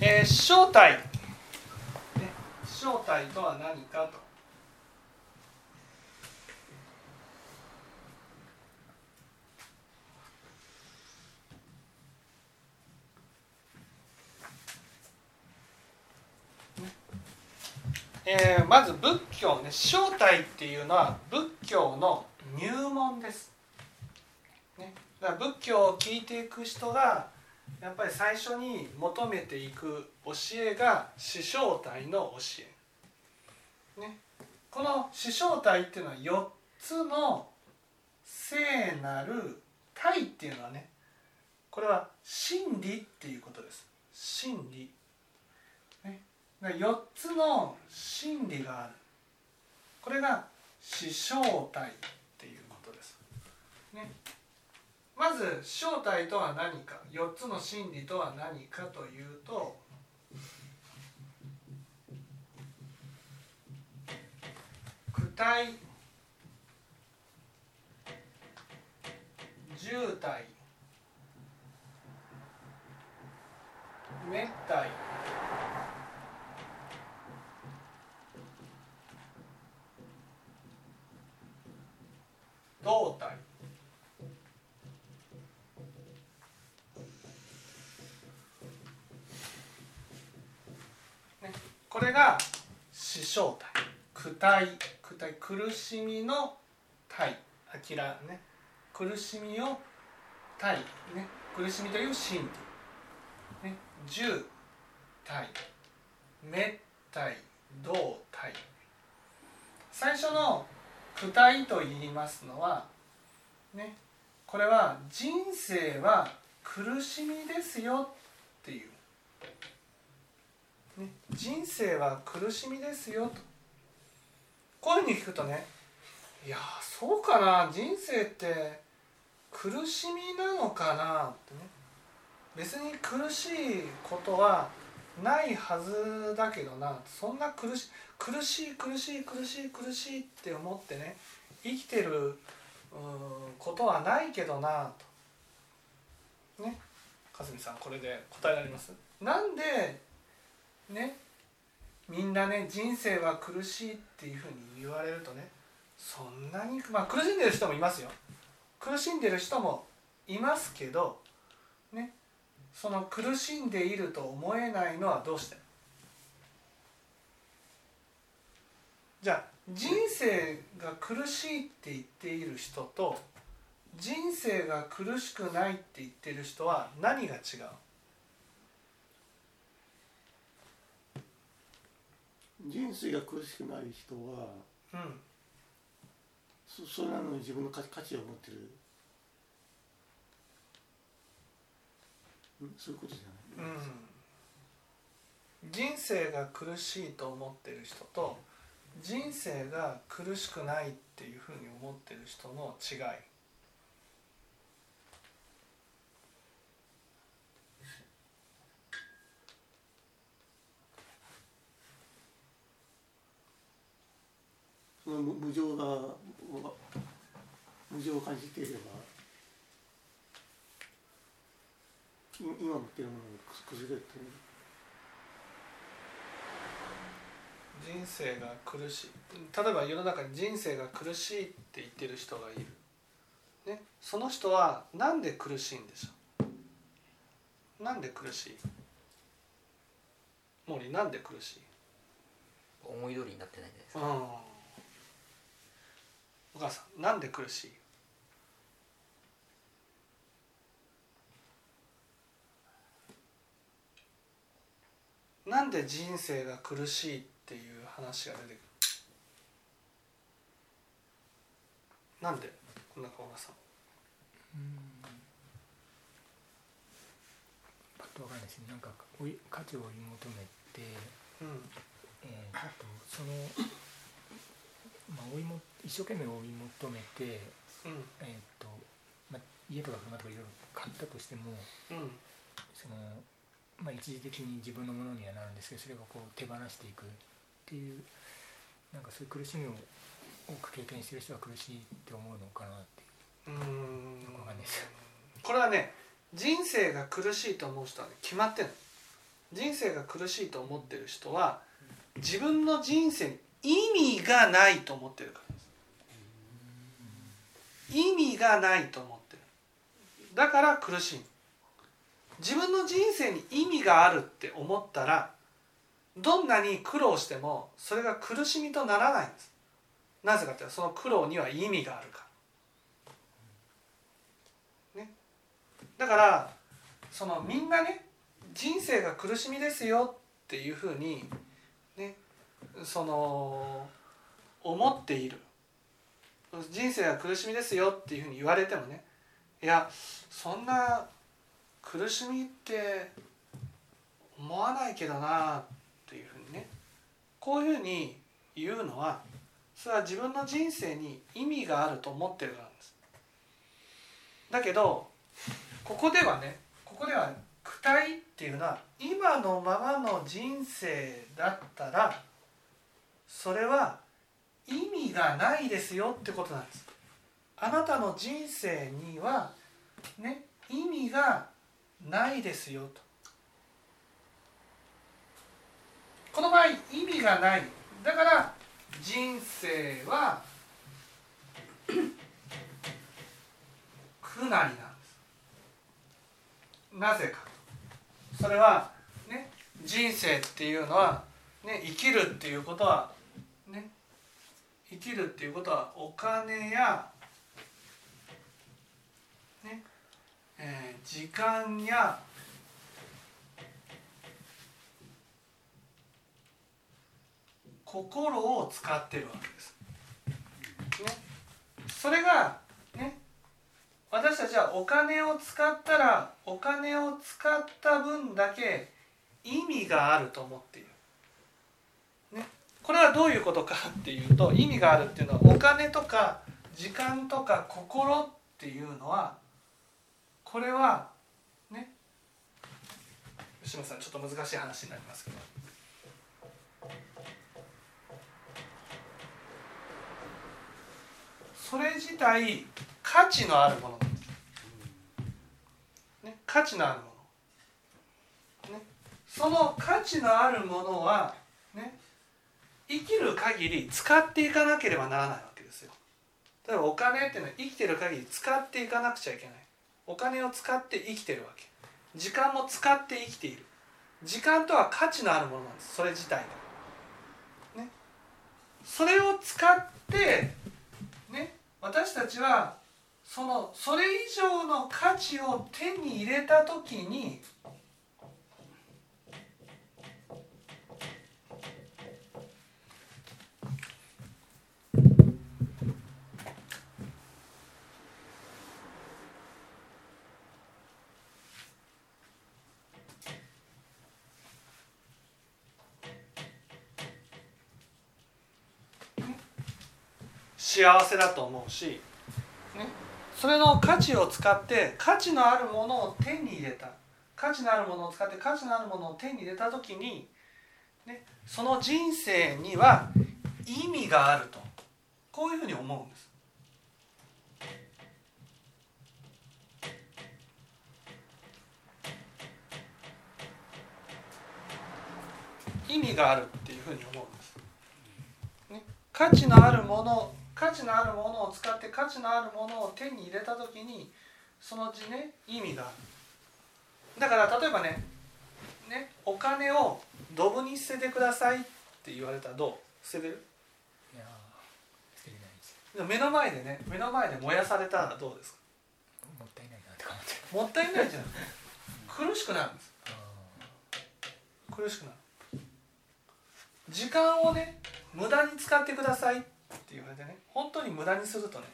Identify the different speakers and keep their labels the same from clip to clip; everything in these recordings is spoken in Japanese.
Speaker 1: えー、正体、ね、正体とは何かと。えー、まず仏教ね正体っていうのは仏教の入門です。ね、だから仏教を聞いていく人がやっぱり最初に求めていく教えが師正体の教え。ね、この師正体っていうのは4つの聖なる体っていうのはねこれは真理っていうことです。真理。ね、4つの真理がある。これが師正体っていうことです。ね。まず正体とは何か4つの真理とは何かというと躯体渋体滅体胴体。これが死生体。苦体。苦体。苦しみの体。あらね。苦しみを体。ね。苦しみという心理。ね。十体。滅体。動体。最初の苦体と言いますのはね。これは人生は苦しみですよっていう、人生は苦しみですよと。こういうふうに聞くとねいやそうかな人生って苦しみなのかなってね。別に苦しいことはないはずだけどなそんな苦し苦しい苦しい苦しい苦しいって思ってね生きてることはないけどなと。ね。かすみさんこれで答えられます？なんでねみんなね人生は苦しいっていうふうに言われるとねそんなにまあ苦しんでる人もいますよ。苦しんでる人もいますけどねその苦しんでいると思えないのはどうして？じゃあ人生が苦しいって言っている人と人生が苦しくないって言ってる人は何が違う？
Speaker 2: 人生が苦しくない人は、うん、そそれなのに自分の価値を持ってる。そういうことじゃない、
Speaker 1: うん、人生が苦しいと思ってる人と人生が苦しくないっていうふうに思ってる人の違い
Speaker 2: その無常が無常を感じていれば今持っているものが崩れて
Speaker 1: 人生が苦しい。例えば世の中に人生が苦しいって言ってる人がいる、ね、その人は何で苦しいんでしょう？なんで苦しい？森なんで苦しい？
Speaker 3: 思い通りになってないですか、うん
Speaker 1: お母さんなんで苦しい？なんで人生が苦しいっていう話が出てくる？なんで？こんな顔がさ
Speaker 4: パッとわかんないですね。なんか価値を追い求めて、うん、えー、とそのまあ、追いも一生懸命追い求めて、うん、えーとまあ、家とか車とかいろいろ買ったとしても、うん、そのまあ、一時的に自分のものにはなるんですけどそれがこう手放していくっていうなんかそういう苦しみを多く経験してる人は苦しいって思うのかなっていう。うん。
Speaker 1: これはね人生が苦しいと思う人は、ね、決まってる人生が苦しいと思ってる人は自分の人生に意味がないと思ってる。からです意味がないと思ってる。だから苦しい。自分の人生に意味があるって思ったらどんなに苦労してもそれが苦しみとならないんです。なぜかというとその苦労には意味があるから。ね。だからそのみんなね人生が苦しみですよっていうふうにその思っている。人生は苦しみですよっていうふうに言われてもね。いやそんな苦しみって思わないけどなっていうふうにね。こういうふうに言うのはそれは自分の人生に意味があると思ってるからなんです。だけどここではねここでは躯体っていうのは今のままの人生だったらそれは意味がないですよってことなんです。あなたの人生にはね意味がないですよと。この場合意味がないだから人生は苦なりなんですなぜかそれはね人生っていうのはね生きるっていうことは生きるっていうことはお金やねえー、時間や心を使ってるわけです。ね、それがね私たちはお金を使ったらお金を使った分だけ意味があると思っている。これはどういうことかっていうと意味があるっていうのはお金とか時間とか心っていうのはこれはね吉野さんちょっと難しい話になりますけど。それ自体価値のあるものなんです、ね、価値のあるもの、ね、その価値のあるものは、生きる限り使っていかなければならないわけですよ。例えばお金っていうのは生きてる限り使っていかなくちゃいけない。お金を使って生きてるわけ。時間も使って生きている。時間とは価値のあるものなんです。それ自体が。ね。それを使ってね。私たちはそのそれ以上の価値を手に入れた時に幸せだと思うし、ね、それの価値を使って価値のあるものを手に入れた価値のあるものを使って価値のあるものを手に入れた時に、ね、その人生には意味があるとこういうふうに思うんです。意味があるっていうふうに思うんです。ね、価値のあるもの価値のあるものを使って価値のあるものを手に入れた時にそのうちね意味が。あるだから例えばねねお金をドブに捨ててくださいって言われたらどう？捨ててる？いや捨てれないです。目の前でね目の前で燃やされたらどうですか？
Speaker 4: もったいないなって感じ
Speaker 1: もったいないじゃん。苦しくなるんです。苦しくなる。時間をね無駄に使ってくださいって言われてね本当に無駄にするとね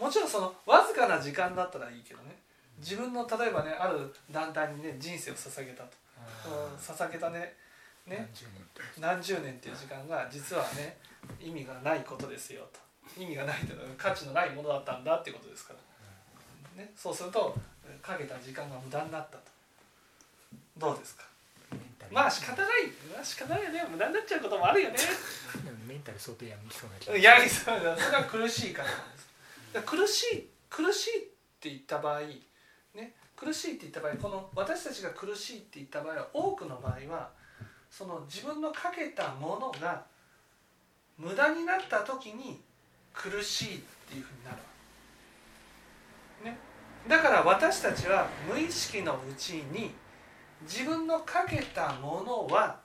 Speaker 1: もちろんそのわずかな時間だったらいいけどね自分の例えばねある団体にね人生を捧げたと。捧げたねね何十年って。いう時間が実はね意味がないことですよと。意味がないというのは価値のないものだったんだっていうことですから、ね、そうするとかけた時間が無駄になったと。どうですか？まあ仕方ない。仕方ないよね。無駄になっちゃうこともあるよね。
Speaker 4: メンタル相当やみそう
Speaker 1: なやりそうだ。それは苦しいから苦しい苦しいって言った場合ね。苦しいって言った場合この私たちが苦しいって言った場合は多くの場合はその自分のかけたものが無駄になった時に苦しいっていうふうになるね、だから私たちは無意識のうちに自分のかけたものは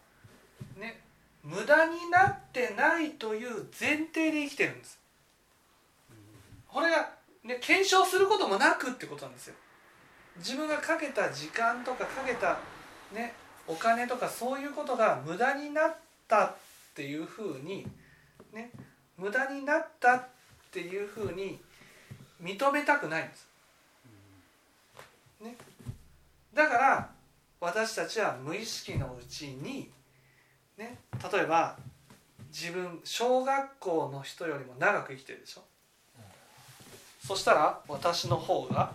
Speaker 1: ね無駄になってないという前提で生きてるんです。これが、ね、検証することもなくってことなんですよ。自分がかけた時間とかかけた、ね、お金とかそういうことが無駄になったっていうふうに、ね、無駄になったっていうふうに認めたくないんです。ね、だから私たちは無意識のうちに、ね、例えば自分小学校の人よりも長く生きてるでしょ、うん、そしたら私の方が、ま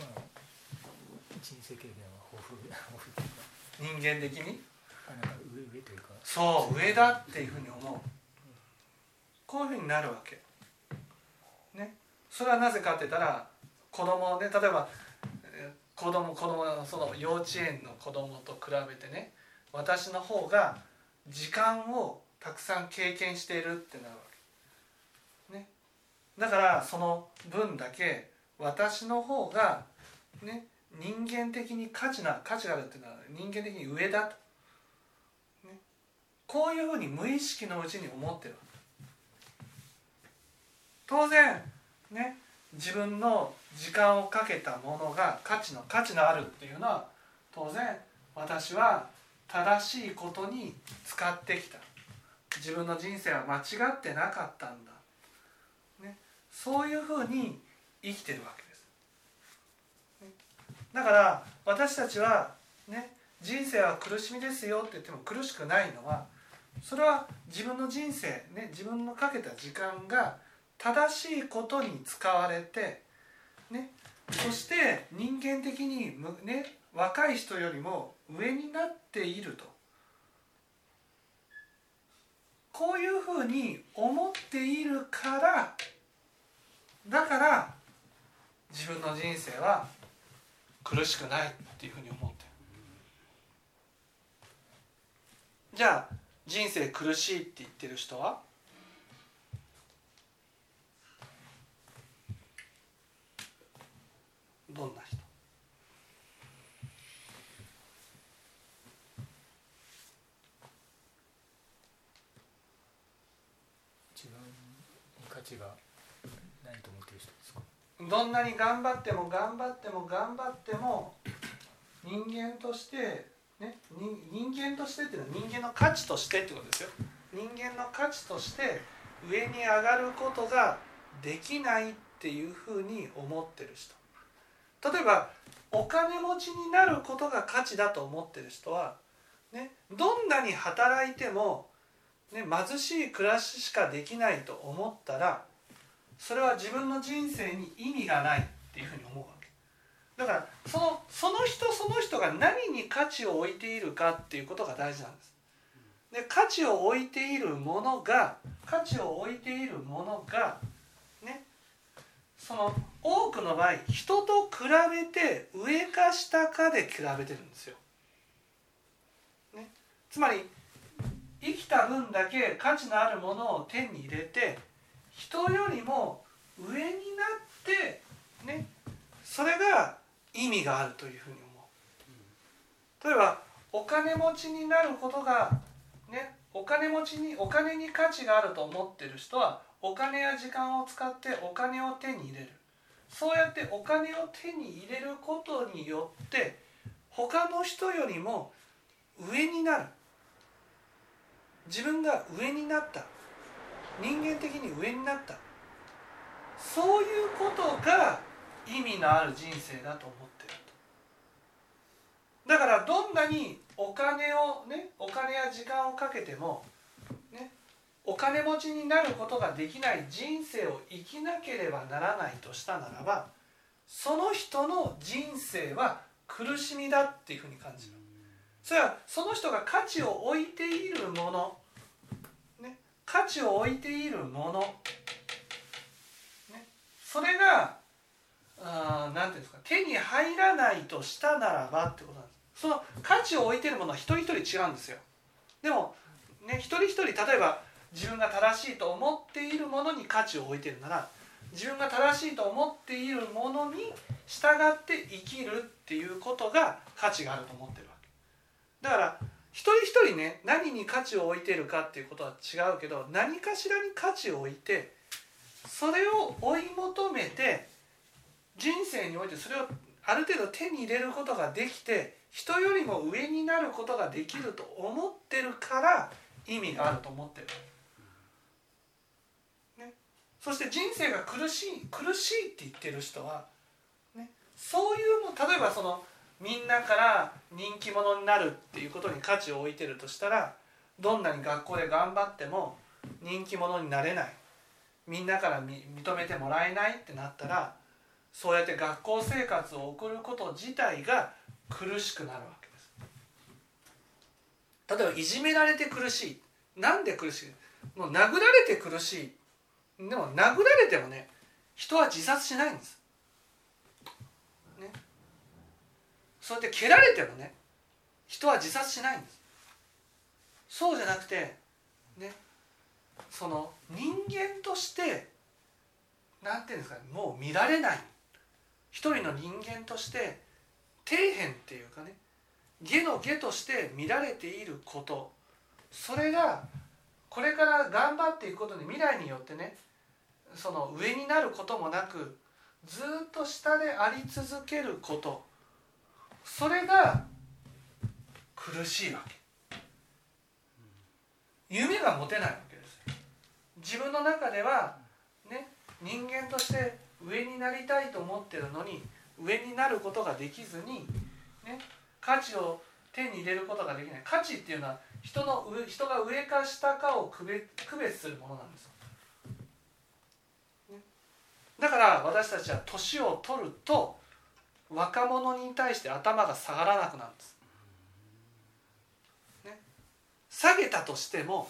Speaker 1: あ、
Speaker 4: 人
Speaker 1: 間的に？そう上だっていうふうに思う。こういうふうになるわけ。ね。それはなぜかって言ったら子供ね例えば子供子供その幼稚園の子供と比べてね私の方が時間をたくさん経験しているってなるわけ、ね、だからその分だけ私の方がね人間的に価値な価値があるっていうのは人間的に上だと、ね、こういうふうに無意識のうちに思ってる当然ね自分の時間をかけたものが価値の価値のあるっていうのは当然私は正しいことに使ってきた。自分の人生は間違ってなかったんだ、ね、そういうふうに生きてるわけです、ね、だから私たちはね人生は苦しみですよって言っても苦しくないのはそれは自分の人生ね自分のかけた時間が正しいことに使われて、そして人間的に、ね、若い人よりも上になっていると。こういうふうに思っているからだから自分の人生は苦しくないっていうふうに思ってる。じゃあ人生苦しいって言ってる人は？どんな人？
Speaker 4: 自分に価値がないと思ってる人ですか？
Speaker 1: どんなに頑張っても頑張っても頑張っても人間としてね人間としてっていうのは人間の価値としてってことですよ。人間の価値として上に上がることができないっていうふうに思ってる人例えばお金持ちになることが価値だと思ってる人は、ね、どんなに働いても、ね、貧しい暮らししかできないと思ったらそれは自分の人生に意味がないっていうふうに思うわけ。だからそのその人その人が何に価値を置いているかっていうことが大事なんです。で価値を置いているものが価値を置いているものがその多くの場合人と比べて上か下かで比べてるんですよ。ね、つまり生きた分だけ価値のあるものを手に入れて人よりも上になってねそれが意味があるというふうに思う。例えばお金持ちになることがねお金持ちにお金に価値があると思ってる人はお金や時間を使ってお金を手に入れる。そうやってお金を手に入れることによって他の人よりも上になる。自分が上になった。人間的に上になった。そういうことが意味のある人生だと思ってるだからどんなにお金をねお金や時間をかけてもお金持ちになることができない人生を生きなければならないとしたならばその人の人生は苦しみだっていうふうに感じる。それはその人が価値を置いているもの、ね、価値を置いているもの、ね、それがあなんていうんですか手に入らないとしたならばってことなんです。その価値を置いているものは一人一人違うんですよ。でもね一人一人例えば自分が正しいと思っているものに価値を置いてるなら自分が正しいと思っているものに従って生きるっていうことが価値があると思ってるわけだから一人一人ね何に価値を置いてるかっていうことは違うけど何かしらに価値を置いてそれを追い求めて人生においてそれをある程度手に入れることができて人よりも上になることができると思ってるから意味があると思ってる。そして人生が苦しい苦しいって言ってる人は、ね、そういうの例えばそのみんなから人気者になるっていうことに価値を置いてるとしたらどんなに学校で頑張っても人気者になれない。みんなから認めてもらえないってなったらそうやって学校生活を送ること自体が苦しくなるわけです。例えばいじめられて苦しい。なんで苦しい？もう殴られて苦しい。でも殴られてもね人は自殺しないんです、ね、そうやって蹴られてもね人は自殺しないんです。そうじゃなくてねその人間としてなんていうんですかねもう見られない。一人の人間として底辺っていうかね下の下として見られていること。それがこれから頑張っていくことに未来によってねその上になることもなくずっと下であり続けること。それが苦しいわけ。夢が持てないわけです自分の中ではね人間として上になりたいと思ってるのに上になることができずに、ね、価値を手に入れることができない。価値っていうのは人の上人が上か下かを区別するものなんです、だから私たちは年を取ると若者に対して頭が下がらなくなるんです、ね、下げたとしても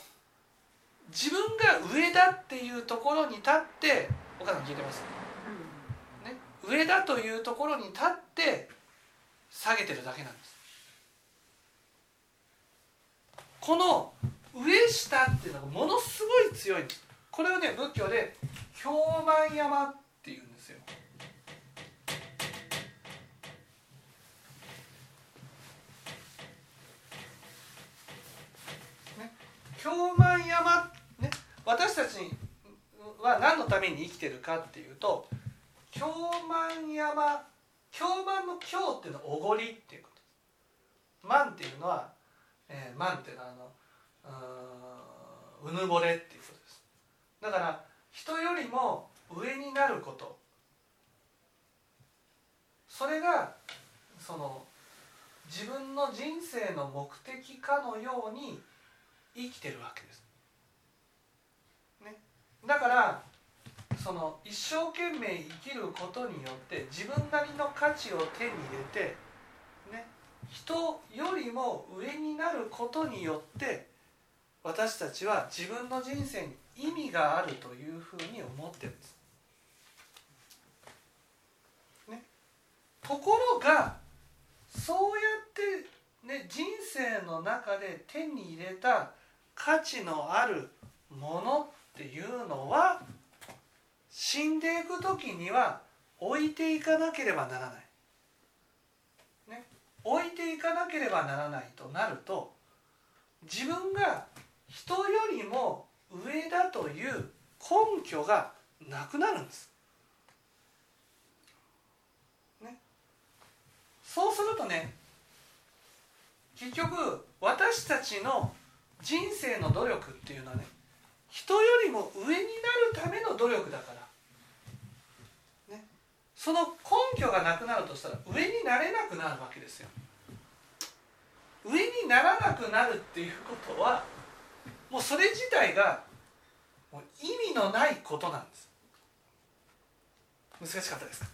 Speaker 1: 自分が上だっていうところに立ってお母さん聞いてます？上だというところに立って下げてるだけなんです。この上下っていうのがものすごい強いんです。これをね仏教で京満山っていうんですよね京満山ね私たちは何のために生きてるかっていうと京満山京満の京っていうのはおごりっていうこと。です満っていうのは、えー、満っていうのはあのうぬぼれっていうことです。だから人よりも上になること。それがその自分の人生の目的かのように生きてるわけです。ね、だからその一生懸命生きることによって自分なりの価値を手に入れて、ね、人よりも上になることによって私たちは自分の人生に意味があるというふうに思ってるんです。ね、ところがそうやって、ね、人生の中で手に入れた価値のあるものっていうのは死んでいく時には置いていかなければならない、ね、置いていかなければならないとなると自分が人よりも上だという根拠がなくなるんです。ね、そうするとね結局私たちの人生の努力っていうのはね人よりも上になるための努力だから、ね、その根拠がなくなるとしたら上になれなくなるわけですよ。上にならなくなるっていうことはもうそれ自体がもう意味のないことなんです。難しかったですか？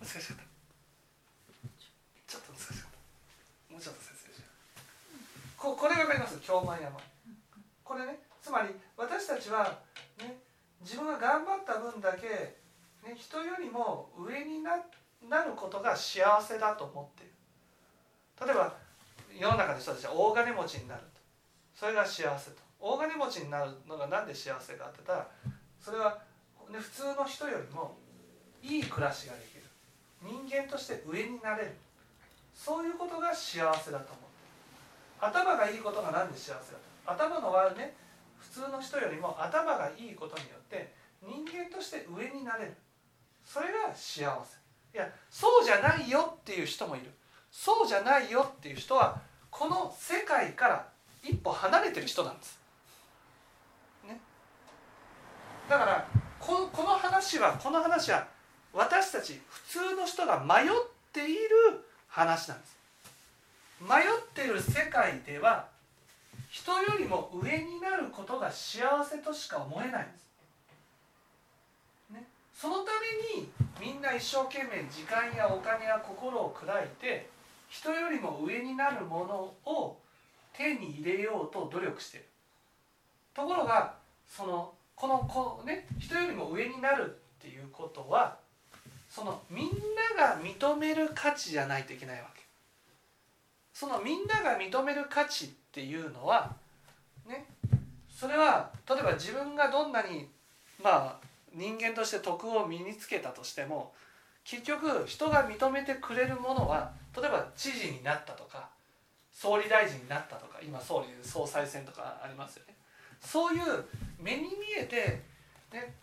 Speaker 1: 難しかった。ちょっと難しかった。もうちょっと。ここれが分かります京満山。これねつまり私たちは、ね、自分が頑張った分だけ、ね、人よりも上にななることが幸せだと思っている。例えば世の中の人たちは大金持ちになると。それが幸せと。大金持ちになるのが何で幸せかって言ったらそれは、ね、普通の人よりもいい暮らしができる。人間として上になれる。そういうことが幸せだと思って頭がいいことが何で幸せだと？頭の悪ね普通の人よりも頭がいいことによって人間として上になれる。それが幸せ。いやそうじゃないよっていう人もいる。そうじゃないよっていう人はこの世界から一歩離れてる人なんです。ね、だからここの話はこの話は私たち普通の人が迷っている話なんです。迷っている世界では人よりも上になることが幸せとしか思えないんです。ね、そのためにみんな一生懸命時間やお金や心を砕いて人よりも上になるものを手に入れようと努力してる。ところがそのこのこね人よりも上になるっていうことはそのみんなが認める価値じゃないといけないわけ。そのみんなが認める価値っていうのはねそれは例えば自分がどんなにまあ人間として徳を身につけたとしても結局人が認めてくれるものは例えば知事になったとか総理大臣になったとか今総理総裁選とかありますよね。そういう目に見えて、ね、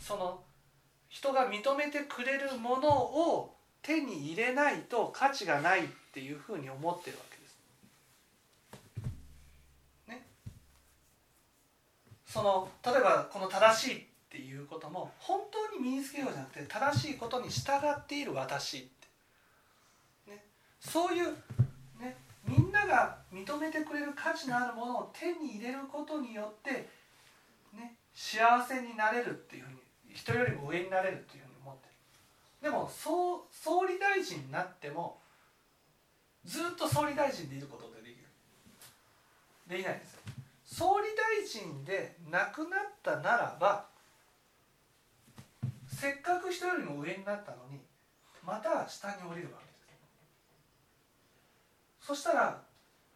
Speaker 1: その人が認めてくれるものを手に入れないと価値がないっていうふうに思ってるわけです。ね、その例えばこの正しいっていうことも本当に身につけようじゃなくて正しいことに従っている私って、ね、そういう、ね、みんなが認めてくれる価値のあるものを手に入れることによって、ね、幸せになれるっていうふうに人よりも上になれるっていうでも総総理大臣になってもずっと総理大臣でいることってできる。できないんです総理大臣で亡くなったならばせっかく人よりも上になったのにまた下に降りるわけですそしたら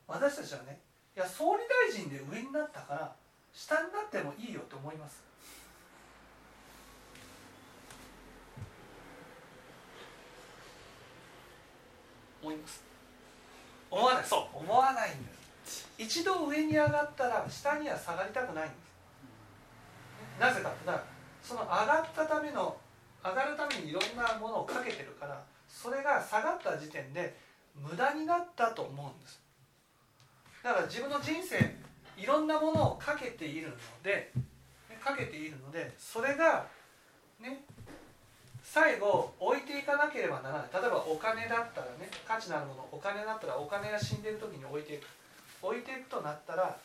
Speaker 1: 私たちはねいや総理大臣で上になったから下になってもいいよと思います思います思わない。そう。思わないんです。一度上に上がったら下には下がりたくないんです。なぜかって言ったらその上がったための上がるためにいろんなものをかけてるからそれが下がった時点で無駄になったと思うんです。だから自分の人生いろんなものをかけているのでかけているのでそれがね最後置いていかなければならない。例えばお金だったらね価値のあるものお金だったらお金が死んでる時に置いていく。置いていくとなったら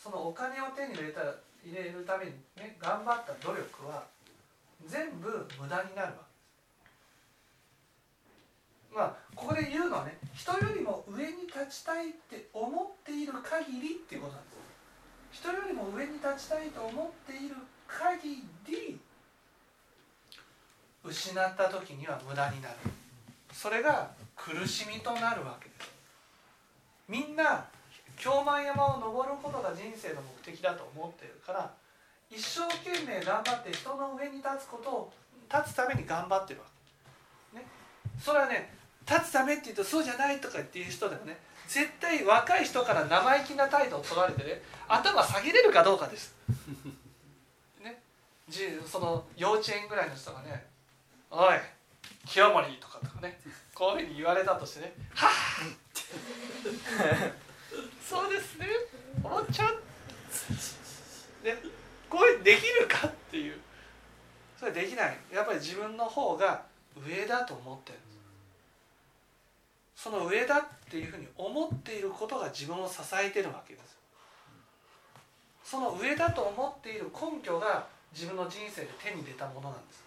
Speaker 1: そのお金を手に入れたら入れるためにね頑張った努力は全部無駄になるわけ。ですまあここで言うのはね人よりも上に立ちたいって思っている限りっていうことなんです。人よりも上に立ちたいと思っている限り失った時には無駄になる。それが苦しみとなるわけです。みんな京満山を登ることが人生の目的だと思ってるから一生懸命頑張って人の上に立つことを立つために頑張ってるわけ、ね、それはね立つためって言うとそうじゃないとか言っていう人でもね。絶対若い人から生意気な態度を取られてね頭下げれるかどうかです。ね、その幼稚園ぐらいの人がね「おい清盛」とかとかねこういうふうに言われたとしてね「はあ!」そうですね。おっちゃん」ねこういうできるかっていう。それできない。やっぱり自分の方が上だと思ってるんです。その上だっていうふうに思っていることが自分を支えてるわけです。その上だと思っている根拠が自分の人生で手に入れたものなんです。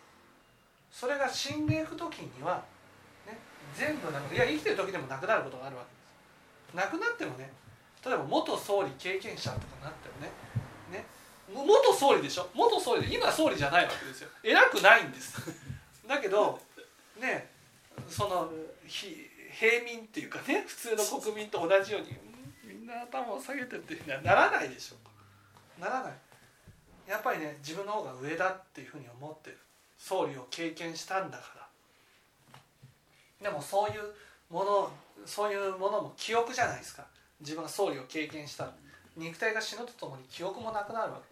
Speaker 1: それが死んでいく時には、ね、全部なくいや生きてる時でもなくなることがあるわけです。なくなってもね例えば元総理経験者とかなってもねね元総理でしょ？元総理で今総理じゃないわけですよ。偉くないんです。だけどねその平民っていうかね普通の国民と同じようにみんな頭を下げてっていうにはならないでしょ。ならない。やっぱりね自分の方が上だっていうふうに思ってる。総理を経験したんだから。でもそういうものそういうものも記憶じゃないですか。自分が総理を経験した肉体が死ぬとともに記憶もなくなるわけ。で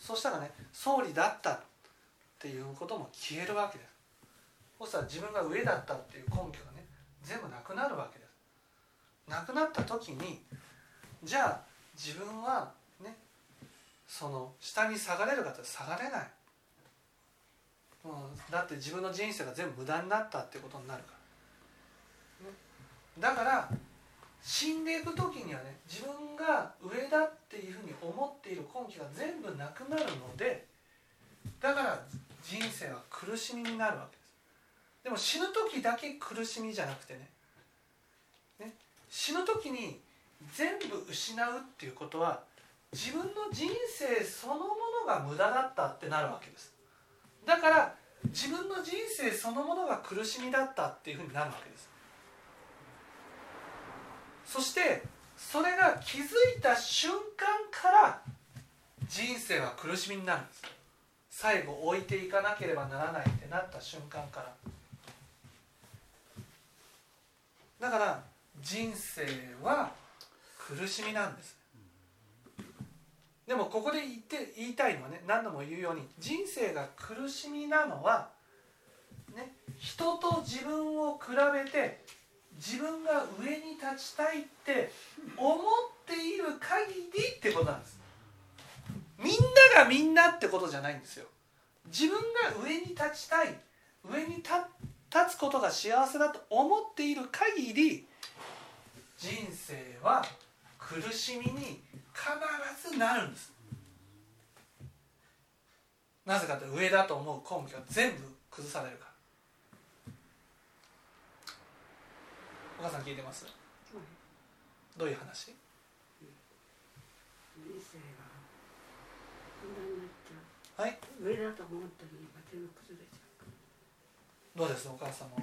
Speaker 1: すそしたらね総理だったっていうことも消えるわけですそしたら自分が上だったっていう根拠がね全部なくなるわけですなくなった時にじゃあ自分はねその下に下がれるかって下がれない、うん、だって自分の人生が全部無駄になったってことになるから、ね、だから死んでいく時にはね自分が上だっていうふうに思っている根拠が全部なくなるのでだから人生は苦しみになるわけです。でも死ぬ時だけ苦しみじゃなくてねね死ぬ時に全部失うっていうことは自分の人生そのものが無駄だったってなるわけです。だから自分の人生そのものが苦しみだったっていうふうになるわけです。そしてそれが気づいた瞬間から人生は苦しみになるんです。最後置いていかなければならないってなった瞬間から。だから人生は苦しみなんです。でもここで言って言いたいのはね何度も言うように人生が苦しみなのは、ね、人と自分を比べて自分が上に立ちたいって思っている限りってことなんです。みんながみんなってことじゃないんですよ。自分が上に立ちたい上に立つことが幸せだと思っている限り人生は苦しみに必ずなるんです。なぜかと上だと思う根拠が全部崩されるから。お母さん聞いてます、どういう話、はい？
Speaker 5: 上だと思ったのが全部崩れちゃう。
Speaker 1: どうです？お母さんも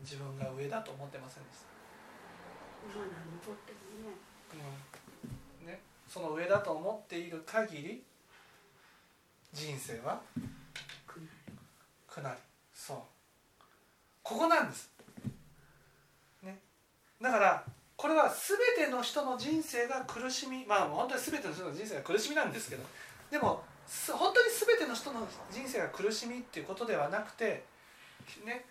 Speaker 1: 自分が上だと思ってませんでした？
Speaker 5: まだ残ってるね,、
Speaker 1: うん、ねその上だと思っている限り人生は
Speaker 5: 苦
Speaker 1: なり。そう。ここなんです。ね。だからこれは全ての人の人生が苦しみ。まあ本当に全ての人の人生が苦しみなんですけど。でも本当に全ての人の人生が苦しみっていうことではなくて、ね、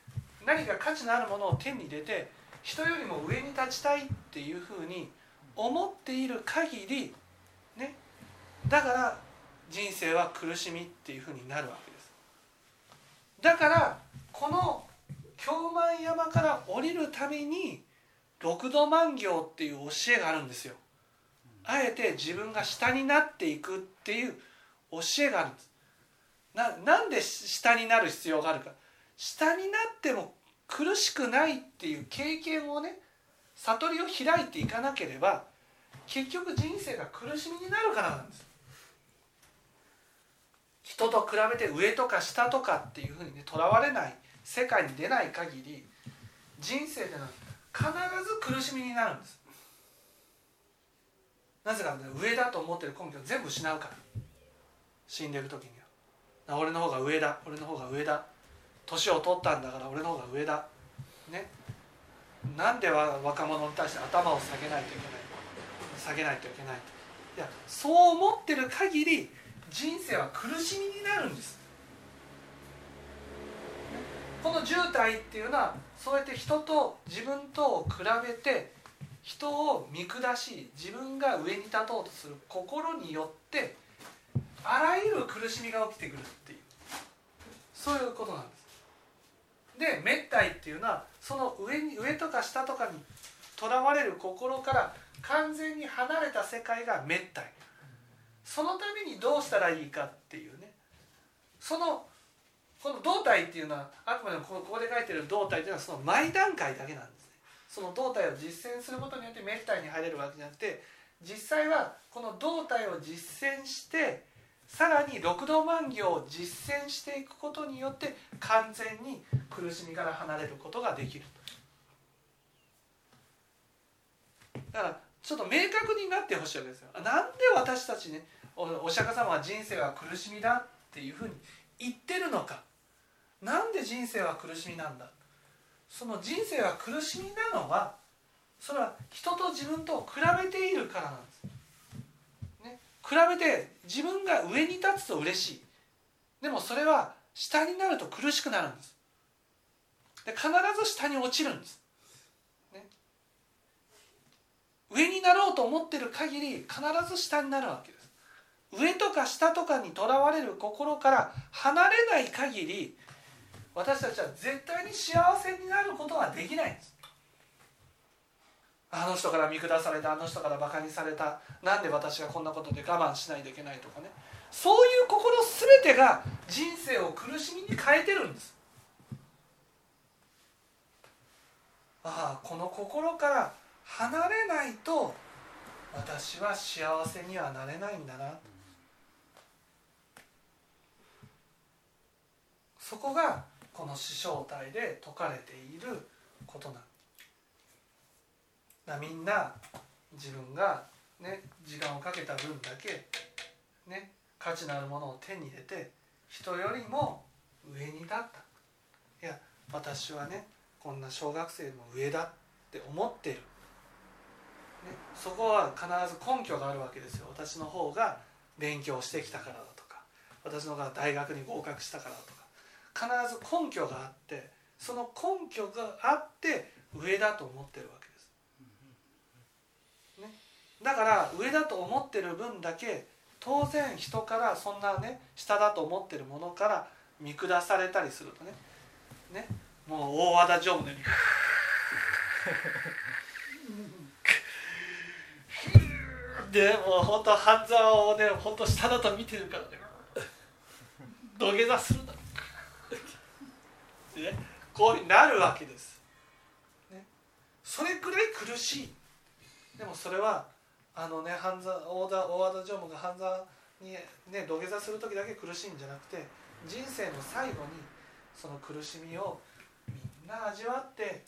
Speaker 1: 何か価値のあるものを手に入れて人よりも上に立ちたいっていうふうに思っている限り、ね、だから人生は苦しみっていうふうになるわけです。だからこの京満山から降りるために六度万行っていう教えがあるんですよ。あえて自分が下になっていくっていう教えがあるんです。ななんで下になる必要があるか。下になっても苦しくないっていう経験をね悟りを開いていかなければ結局人生が苦しみになるからなんです。人と比べて上とか下とかっていうふうにねとらわれない世界に出ない限り人生でのは必ず苦しみになるんです。なぜか、ね、上だと思ってる根拠を全部失うから。死んでる時には。俺の方が上だ。俺の方が上だ。年を取ったんだから俺の方が上だ。ね。なんでは若者に対して頭を下げないといけない下げないといけないいやそう思ってる限り人生は苦しみになるんです。この渋滞っていうのはそうやって人と自分とを比べて人を見下し自分が上に立とうとする心によってあらゆる苦しみが起きてくるっていう。そういうことなんです。で滅体っていうのはその上に上とか下とかにとらわれる心から完全に離れた世界が滅体そのためにどうしたらいいかっていうね。そのこの胴体っていうのはあくまでもここで書いてる胴体っていうのはその前段階だけなんですね。その胴体を実践することによって滅体に入れるわけじゃなくて実際はこの胴体を実践してさらに六道万行を実践していくことによって完全に苦しみから離れることができると。だからちょっと明確になってほしいわけですよ。なんで私たちねお釈迦様は人生は苦しみだっていうふうに言ってるのか。なんで人生は苦しみなんだ。その人生は苦しみなのはそれは人と自分と比べているからなんです、ね、比べて自分が上に立つと嬉しい。でもそれは下になると苦しくなるんです。で必ず下に落ちるんです、ね、上になろうと思ってる限り必ず下になるわけです。上とか下とかにとらわれる心から離れない限り私たちは絶対に幸せになることはできないんです。あの人から見下されたあの人からバカにされたなんで私がこんなことで我慢しないといけないとかね。そういう心全てが人生を苦しみに変えてるんです。ああこの心から離れないと私は幸せにはなれないんだな。そこがこの死正体で説かれていることなん。だみんな自分がね時間をかけた分だけね価値のあるものを手に入れて人よりも上に立った。いや私はねこんな小学生も上だって思ってる、そこは必ず根拠があるわけですよ。私の方が勉強してきたからだとか私の方が大学に合格したからだとか。必ず根拠があってその根拠があって上だと思ってるわけです。ね、だから上だと思ってる分だけ当然人からそんなね下だと思ってるものから見下されたりするとね。ね。もう大和田常務のように。でもう本当半沢をね本当下だと見てるからね。土下座するんだね、こうなるわけです、ね、それくらい苦しい。でもそれはあのね半沢大田大和田常務が半沢にね土下座する時だけ苦しいんじゃなくて人生の最後にその苦しみをみんな味わって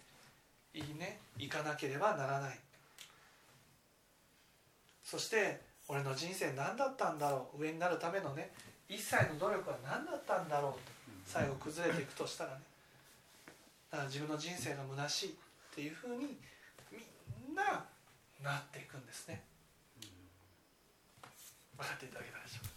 Speaker 1: いいねいかなければならない。そして俺の人生何だったんだろう？上になるためのね一切の努力は何だったんだろう？と最後崩れていくとしたらね。だから自分の人生が虚しいっていうふうにみんななっていくんですね。分かっていただけたでしょうか、はい